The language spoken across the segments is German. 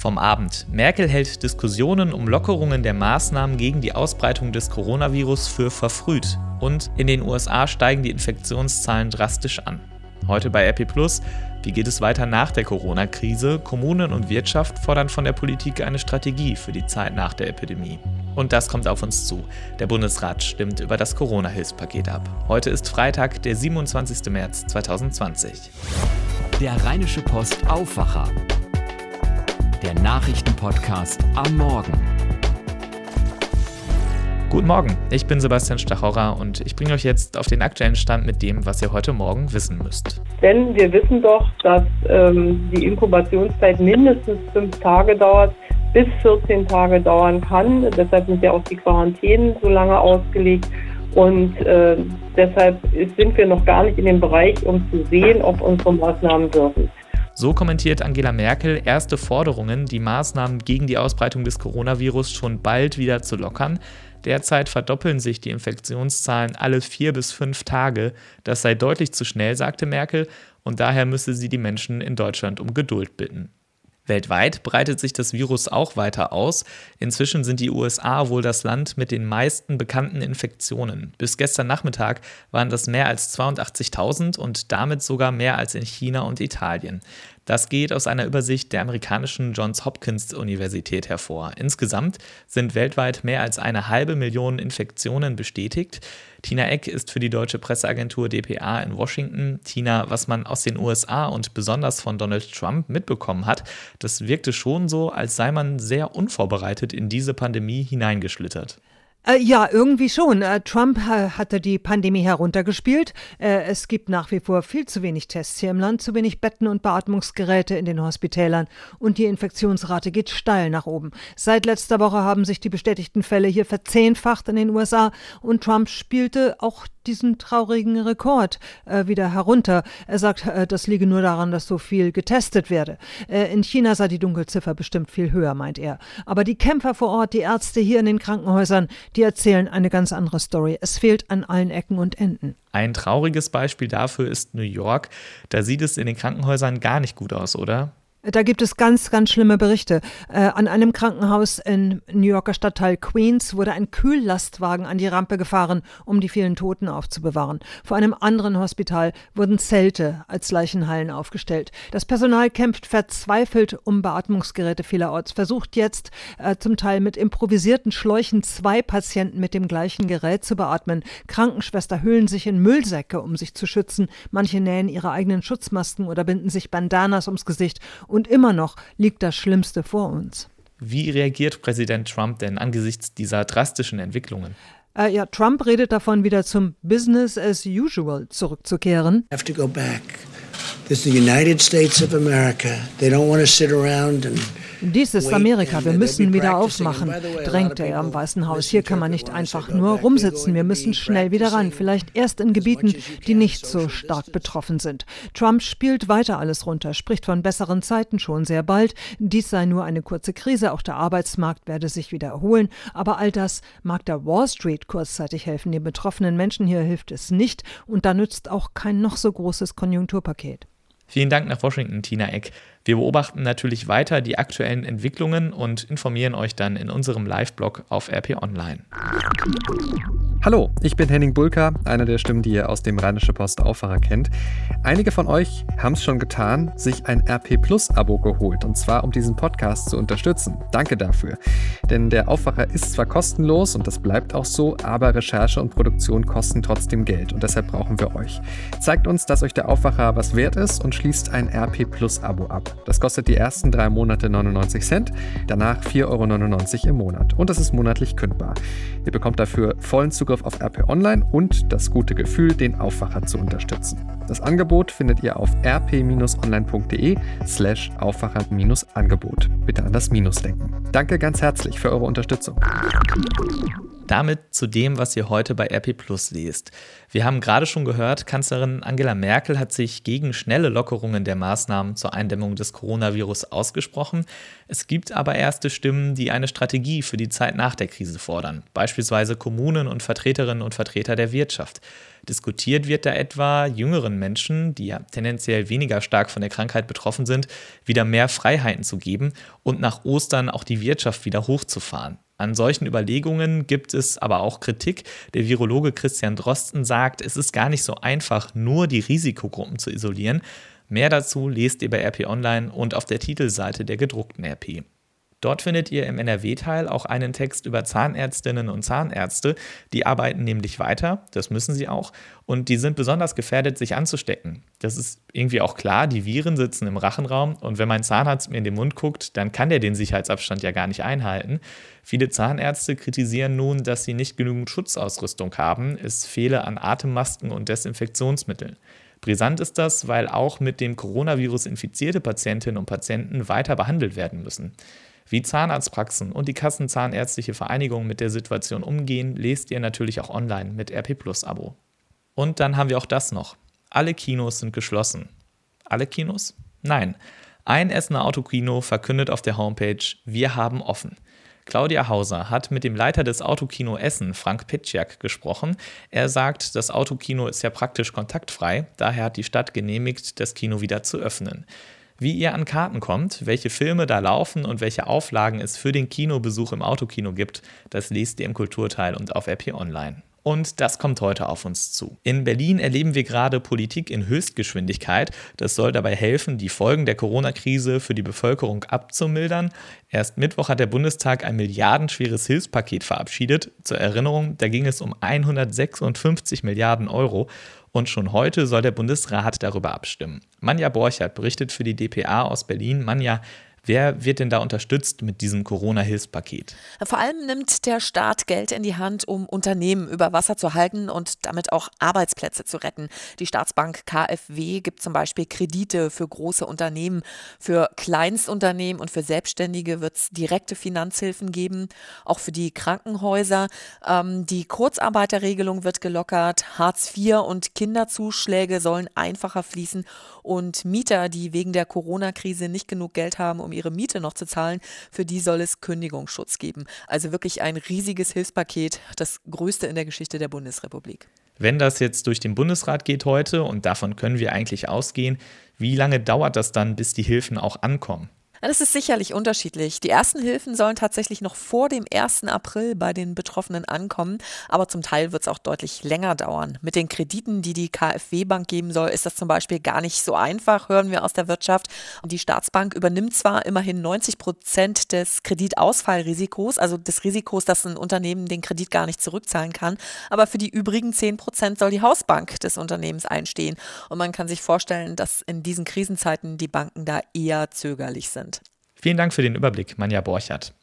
Vom Abend. Merkel hält Diskussionen um Lockerungen der Maßnahmen gegen die Ausbreitung des Coronavirus für verfrüht. Und in den USA steigen die Infektionszahlen drastisch an. Heute bei RP Plus. Wie geht es weiter nach der Corona-Krise? Kommunen und Wirtschaft fordern von der Politik eine Strategie für die Zeit nach der Epidemie. Und das kommt auf uns zu. Der Bundesrat stimmt über das Corona-Hilfspaket ab. Heute ist Freitag, der 27. März 2020. Der Rheinische Post Aufwacher. Der Nachrichtenpodcast am Morgen. Guten Morgen, ich bin Sebastian Stachorra und ich bringe euch jetzt auf den aktuellen Stand mit dem, was ihr heute Morgen wissen müsst. Denn wir wissen doch, dass ähm, die Inkubationszeit mindestens fünf Tage dauert, bis 14 Tage dauern kann. Deshalb sind ja auch die Quarantänen so lange ausgelegt. Und äh, deshalb sind wir noch gar nicht in dem Bereich, um zu sehen, ob unsere Maßnahmen wirken. So kommentiert Angela Merkel erste Forderungen, die Maßnahmen gegen die Ausbreitung des Coronavirus schon bald wieder zu lockern. Derzeit verdoppeln sich die Infektionszahlen alle vier bis fünf Tage. Das sei deutlich zu schnell, sagte Merkel, und daher müsse sie die Menschen in Deutschland um Geduld bitten. Weltweit breitet sich das Virus auch weiter aus. Inzwischen sind die USA wohl das Land mit den meisten bekannten Infektionen. Bis gestern Nachmittag waren das mehr als 82.000 und damit sogar mehr als in China und Italien. Das geht aus einer Übersicht der amerikanischen Johns Hopkins Universität hervor. Insgesamt sind weltweit mehr als eine halbe Million Infektionen bestätigt. Tina Eck ist für die deutsche Presseagentur dpa in Washington. Tina, was man aus den USA und besonders von Donald Trump mitbekommen hat, das wirkte schon so, als sei man sehr unvorbereitet in diese Pandemie hineingeschlittert. Äh, ja, irgendwie schon. Äh, Trump hatte die Pandemie heruntergespielt. Äh, es gibt nach wie vor viel zu wenig Tests hier im Land, zu wenig Betten und Beatmungsgeräte in den Hospitälern und die Infektionsrate geht steil nach oben. Seit letzter Woche haben sich die bestätigten Fälle hier verzehnfacht in den USA und Trump spielte auch diesen traurigen Rekord äh, wieder herunter. Er sagt, äh, das liege nur daran, dass so viel getestet werde. Äh, in China sei die Dunkelziffer bestimmt viel höher, meint er. Aber die Kämpfer vor Ort, die Ärzte hier in den Krankenhäusern, die erzählen eine ganz andere Story. Es fehlt an allen Ecken und Enden. Ein trauriges Beispiel dafür ist New York. Da sieht es in den Krankenhäusern gar nicht gut aus, oder? Da gibt es ganz, ganz schlimme Berichte. Äh, an einem Krankenhaus in New Yorker Stadtteil Queens wurde ein Kühllastwagen an die Rampe gefahren, um die vielen Toten aufzubewahren. Vor einem anderen Hospital wurden Zelte als Leichenhallen aufgestellt. Das Personal kämpft verzweifelt um Beatmungsgeräte vielerorts, versucht jetzt äh, zum Teil mit improvisierten Schläuchen zwei Patienten mit dem gleichen Gerät zu beatmen. Krankenschwester hüllen sich in Müllsäcke, um sich zu schützen. Manche nähen ihre eigenen Schutzmasken oder binden sich Bandanas ums Gesicht und immer noch liegt das Schlimmste vor uns. Wie reagiert Präsident Trump denn angesichts dieser drastischen Entwicklungen? Äh, ja, Trump redet davon, wieder zum Business as usual zurückzukehren. Have to go back. This is the United States of America. They don't want to sit around and dies ist Amerika, wir müssen wieder aufmachen, drängte er am Weißen Haus. Hier kann man nicht einfach nur rumsitzen, wir müssen schnell wieder ran, vielleicht erst in Gebieten, die nicht so stark betroffen sind. Trump spielt weiter alles runter, spricht von besseren Zeiten schon sehr bald. Dies sei nur eine kurze Krise, auch der Arbeitsmarkt werde sich wieder erholen. Aber all das mag der Wall Street kurzzeitig helfen. Den betroffenen Menschen hier hilft es nicht und da nützt auch kein noch so großes Konjunkturpaket. Vielen Dank nach Washington, Tina Eck. Wir beobachten natürlich weiter die aktuellen Entwicklungen und informieren euch dann in unserem Live-Blog auf RP Online. Hallo, ich bin Henning Bulka, einer der Stimmen, die ihr aus dem Rheinische Post Aufwacher kennt. Einige von euch haben es schon getan, sich ein RP Plus Abo geholt und zwar um diesen Podcast zu unterstützen. Danke dafür. Denn der Aufwacher ist zwar kostenlos und das bleibt auch so, aber Recherche und Produktion kosten trotzdem Geld und deshalb brauchen wir euch. Zeigt uns, dass euch der Aufwacher was wert ist und schließt ein RP Plus Abo ab. Das kostet die ersten drei Monate 99 Cent, danach 4,99 Euro im Monat. Und das ist monatlich kündbar. Ihr bekommt dafür vollen Zugriff auf RP Online und das gute Gefühl, den Aufwacher zu unterstützen. Das Angebot findet ihr auf rp-online.de slash Aufwacher-Angebot. Bitte an das Minus denken. Danke ganz herzlich für eure Unterstützung. Damit zu dem, was ihr heute bei RP Plus lest. Wir haben gerade schon gehört, Kanzlerin Angela Merkel hat sich gegen schnelle Lockerungen der Maßnahmen zur Eindämmung des Coronavirus ausgesprochen. Es gibt aber erste Stimmen, die eine Strategie für die Zeit nach der Krise fordern, beispielsweise Kommunen und Vertreterinnen und Vertreter der Wirtschaft. Diskutiert wird da etwa, jüngeren Menschen, die ja tendenziell weniger stark von der Krankheit betroffen sind, wieder mehr Freiheiten zu geben und nach Ostern auch die Wirtschaft wieder hochzufahren. An solchen Überlegungen gibt es aber auch Kritik. Der Virologe Christian Drosten sagt, es ist gar nicht so einfach, nur die Risikogruppen zu isolieren. Mehr dazu lest ihr bei RP Online und auf der Titelseite der gedruckten RP. Dort findet ihr im NRW-Teil auch einen Text über Zahnärztinnen und Zahnärzte. Die arbeiten nämlich weiter, das müssen sie auch, und die sind besonders gefährdet, sich anzustecken. Das ist irgendwie auch klar, die Viren sitzen im Rachenraum und wenn mein Zahnarzt mir in den Mund guckt, dann kann der den Sicherheitsabstand ja gar nicht einhalten. Viele Zahnärzte kritisieren nun, dass sie nicht genügend Schutzausrüstung haben. Es fehle an Atemmasken und Desinfektionsmitteln. Brisant ist das, weil auch mit dem Coronavirus infizierte Patientinnen und Patienten weiter behandelt werden müssen. Wie Zahnarztpraxen und die Kassenzahnärztliche Vereinigung mit der Situation umgehen, lest ihr natürlich auch online mit RP Plus Abo. Und dann haben wir auch das noch. Alle Kinos sind geschlossen. Alle Kinos? Nein. Ein Essener Autokino verkündet auf der Homepage, wir haben offen. Claudia Hauser hat mit dem Leiter des Autokino Essen, Frank Pitschak, gesprochen. Er sagt, das Autokino ist ja praktisch kontaktfrei, daher hat die Stadt genehmigt, das Kino wieder zu öffnen. Wie ihr an Karten kommt, welche Filme da laufen und welche Auflagen es für den Kinobesuch im Autokino gibt, das lest ihr im Kulturteil und auf RP Online. Und das kommt heute auf uns zu. In Berlin erleben wir gerade Politik in Höchstgeschwindigkeit. Das soll dabei helfen, die Folgen der Corona-Krise für die Bevölkerung abzumildern. Erst Mittwoch hat der Bundestag ein milliardenschweres Hilfspaket verabschiedet. Zur Erinnerung, da ging es um 156 Milliarden Euro. Und schon heute soll der Bundesrat darüber abstimmen. Manja Borchert berichtet für die DPA aus Berlin. Manja, Wer wird denn da unterstützt mit diesem Corona-Hilfspaket? Vor allem nimmt der Staat Geld in die Hand, um Unternehmen über Wasser zu halten und damit auch Arbeitsplätze zu retten. Die Staatsbank KfW gibt zum Beispiel Kredite für große Unternehmen. Für Kleinstunternehmen und für Selbstständige wird es direkte Finanzhilfen geben, auch für die Krankenhäuser. Ähm, die Kurzarbeiterregelung wird gelockert. Hartz IV und Kinderzuschläge sollen einfacher fließen. Und Mieter, die wegen der Corona-Krise nicht genug Geld haben, um um ihre Miete noch zu zahlen, für die soll es Kündigungsschutz geben. Also wirklich ein riesiges Hilfspaket, das größte in der Geschichte der Bundesrepublik. Wenn das jetzt durch den Bundesrat geht heute, und davon können wir eigentlich ausgehen, wie lange dauert das dann, bis die Hilfen auch ankommen? Das ist sicherlich unterschiedlich. Die ersten Hilfen sollen tatsächlich noch vor dem 1. April bei den Betroffenen ankommen, aber zum Teil wird es auch deutlich länger dauern. Mit den Krediten, die die KfW-Bank geben soll, ist das zum Beispiel gar nicht so einfach, hören wir aus der Wirtschaft. Die Staatsbank übernimmt zwar immerhin 90 Prozent des Kreditausfallrisikos, also des Risikos, dass ein Unternehmen den Kredit gar nicht zurückzahlen kann, aber für die übrigen 10 Prozent soll die Hausbank des Unternehmens einstehen. Und man kann sich vorstellen, dass in diesen Krisenzeiten die Banken da eher zögerlich sind. Vielen Dank für den Überblick, Manja Borchert.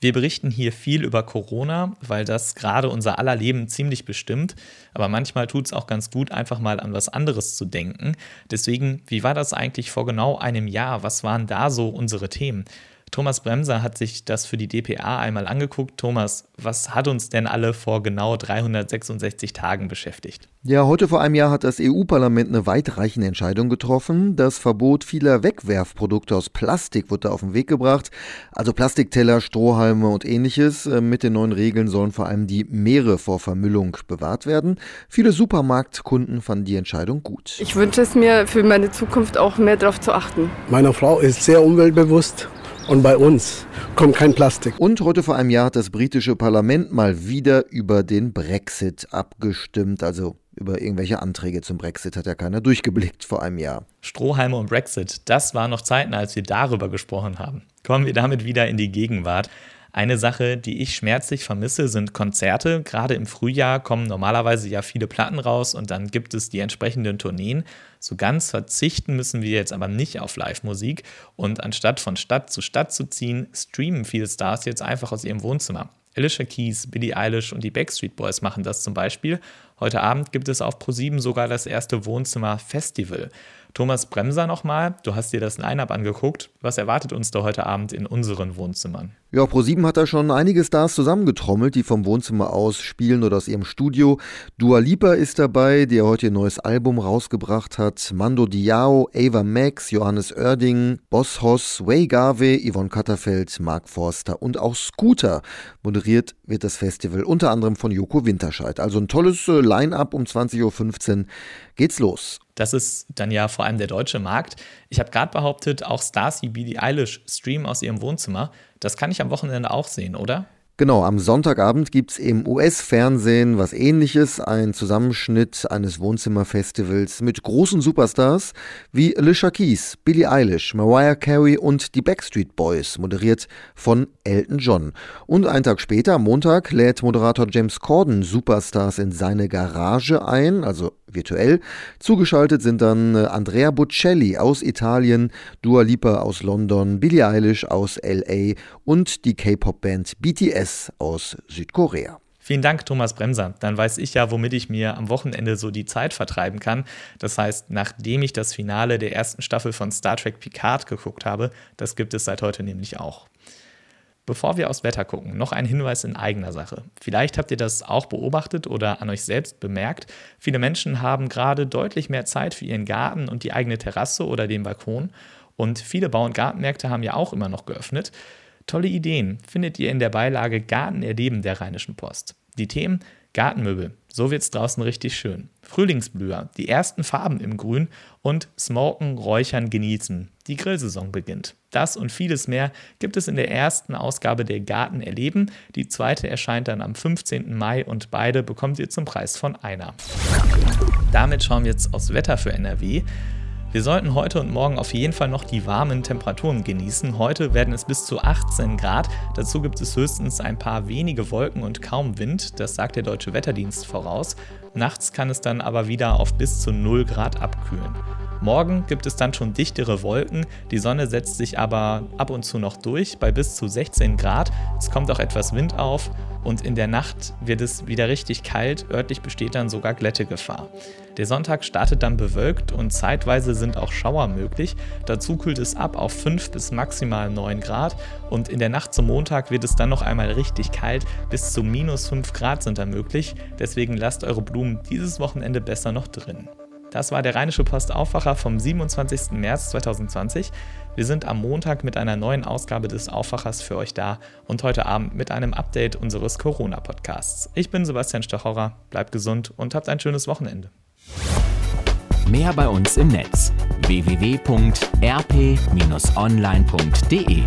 Wir berichten hier viel über Corona, weil das gerade unser aller Leben ziemlich bestimmt. Aber manchmal tut es auch ganz gut, einfach mal an was anderes zu denken. Deswegen, wie war das eigentlich vor genau einem Jahr? Was waren da so unsere Themen? Thomas Bremser hat sich das für die DPA einmal angeguckt. Thomas, was hat uns denn alle vor genau 366 Tagen beschäftigt? Ja, heute vor einem Jahr hat das EU-Parlament eine weitreichende Entscheidung getroffen. Das Verbot vieler Wegwerfprodukte aus Plastik wird da auf den Weg gebracht. Also Plastikteller, Strohhalme und ähnliches. Äh, mit den neuen Regeln sollen vor allem die Meere vor Vermüllung bewahrt werden. Viele Supermarktkunden fanden die Entscheidung gut. Ich wünsche es mir für meine Zukunft auch mehr darauf zu achten. Meine Frau ist sehr umweltbewusst und bei uns kommt kein Plastik. Und heute vor einem Jahr hat das britische Parlament mal wieder über den Brexit abgestimmt. Also über irgendwelche Anträge zum Brexit hat ja keiner durchgeblickt vor einem Jahr. Strohhalme und Brexit, das waren noch Zeiten, als wir darüber gesprochen haben. Kommen wir damit wieder in die Gegenwart. Eine Sache, die ich schmerzlich vermisse, sind Konzerte. Gerade im Frühjahr kommen normalerweise ja viele Platten raus und dann gibt es die entsprechenden Tourneen. So ganz verzichten müssen wir jetzt aber nicht auf Live-Musik und anstatt von Stadt zu Stadt zu ziehen, streamen viele Stars jetzt einfach aus ihrem Wohnzimmer. Alicia Keys, Billie Eilish und die Backstreet Boys machen das zum Beispiel. Heute Abend gibt es auf ProSieben sogar das erste Wohnzimmer-Festival. Thomas Bremser nochmal, du hast dir das Line-Up angeguckt. Was erwartet uns da heute Abend in unseren Wohnzimmern? Ja, Pro7 hat da schon einige Stars zusammengetrommelt, die vom Wohnzimmer aus spielen oder aus ihrem Studio. Dua Lipa ist dabei, der heute ihr neues Album rausgebracht hat. Mando Diao, Ava Max, Johannes Oerding, Boss Hoss, Way Garvey, Yvonne Katterfeld, Mark Forster und auch Scooter. Moderiert wird das Festival unter anderem von Joko Winterscheid. Also ein tolles äh, Line-Up um 20.15 Uhr geht's los. Das ist dann ja vor allem der deutsche Markt. Ich habe gerade behauptet, auch Stars wie Billie Eilish streamen aus ihrem Wohnzimmer. Das kann ich am Wochenende auch sehen, oder? Genau, am Sonntagabend gibt es im US-Fernsehen was ähnliches, ein Zusammenschnitt eines Wohnzimmerfestivals mit großen Superstars wie Alicia Keys, Billie Eilish, Mariah Carey und die Backstreet Boys, moderiert von Elton John. Und einen Tag später, am Montag, lädt Moderator James Corden Superstars in seine Garage ein, also virtuell. Zugeschaltet sind dann äh, Andrea Bocelli aus Italien, Dua Lipa aus London, Billie Eilish aus LA und die K-Pop-Band BTS aus Südkorea. Vielen Dank, Thomas Bremser. Dann weiß ich ja, womit ich mir am Wochenende so die Zeit vertreiben kann. Das heißt, nachdem ich das Finale der ersten Staffel von Star Trek Picard geguckt habe, das gibt es seit heute nämlich auch. Bevor wir aufs Wetter gucken, noch ein Hinweis in eigener Sache. Vielleicht habt ihr das auch beobachtet oder an euch selbst bemerkt. Viele Menschen haben gerade deutlich mehr Zeit für ihren Garten und die eigene Terrasse oder den Balkon. Und viele Bau- und Gartenmärkte haben ja auch immer noch geöffnet. Tolle Ideen findet ihr in der Beilage Garten erleben der Rheinischen Post. Die Themen Gartenmöbel, so wird es draußen richtig schön. Frühlingsblüher, die ersten Farben im Grün und Smoken, Räuchern, Genießen. Die Grillsaison beginnt. Das und vieles mehr gibt es in der ersten Ausgabe der Garten erleben. Die zweite erscheint dann am 15. Mai und beide bekommt ihr zum Preis von einer. Damit schauen wir jetzt aufs Wetter für NRW. Wir sollten heute und morgen auf jeden Fall noch die warmen Temperaturen genießen. Heute werden es bis zu 18 Grad. Dazu gibt es höchstens ein paar wenige Wolken und kaum Wind. Das sagt der Deutsche Wetterdienst voraus. Nachts kann es dann aber wieder auf bis zu 0 Grad abkühlen. Morgen gibt es dann schon dichtere Wolken, die Sonne setzt sich aber ab und zu noch durch bei bis zu 16 Grad. Es kommt auch etwas Wind auf und in der Nacht wird es wieder richtig kalt, örtlich besteht dann sogar Glättegefahr. Der Sonntag startet dann bewölkt und zeitweise sind auch Schauer möglich. Dazu kühlt es ab auf 5 bis maximal 9 Grad und in der Nacht zum Montag wird es dann noch einmal richtig kalt, bis zu minus 5 Grad sind da möglich. Deswegen lasst eure Blumen dieses Wochenende besser noch drin. Das war der Rheinische Post Aufwacher vom 27. März 2020. Wir sind am Montag mit einer neuen Ausgabe des Aufwachers für euch da und heute Abend mit einem Update unseres Corona-Podcasts. Ich bin Sebastian Stochorer, bleibt gesund und habt ein schönes Wochenende. Mehr bei uns im Netz www.rp-online.de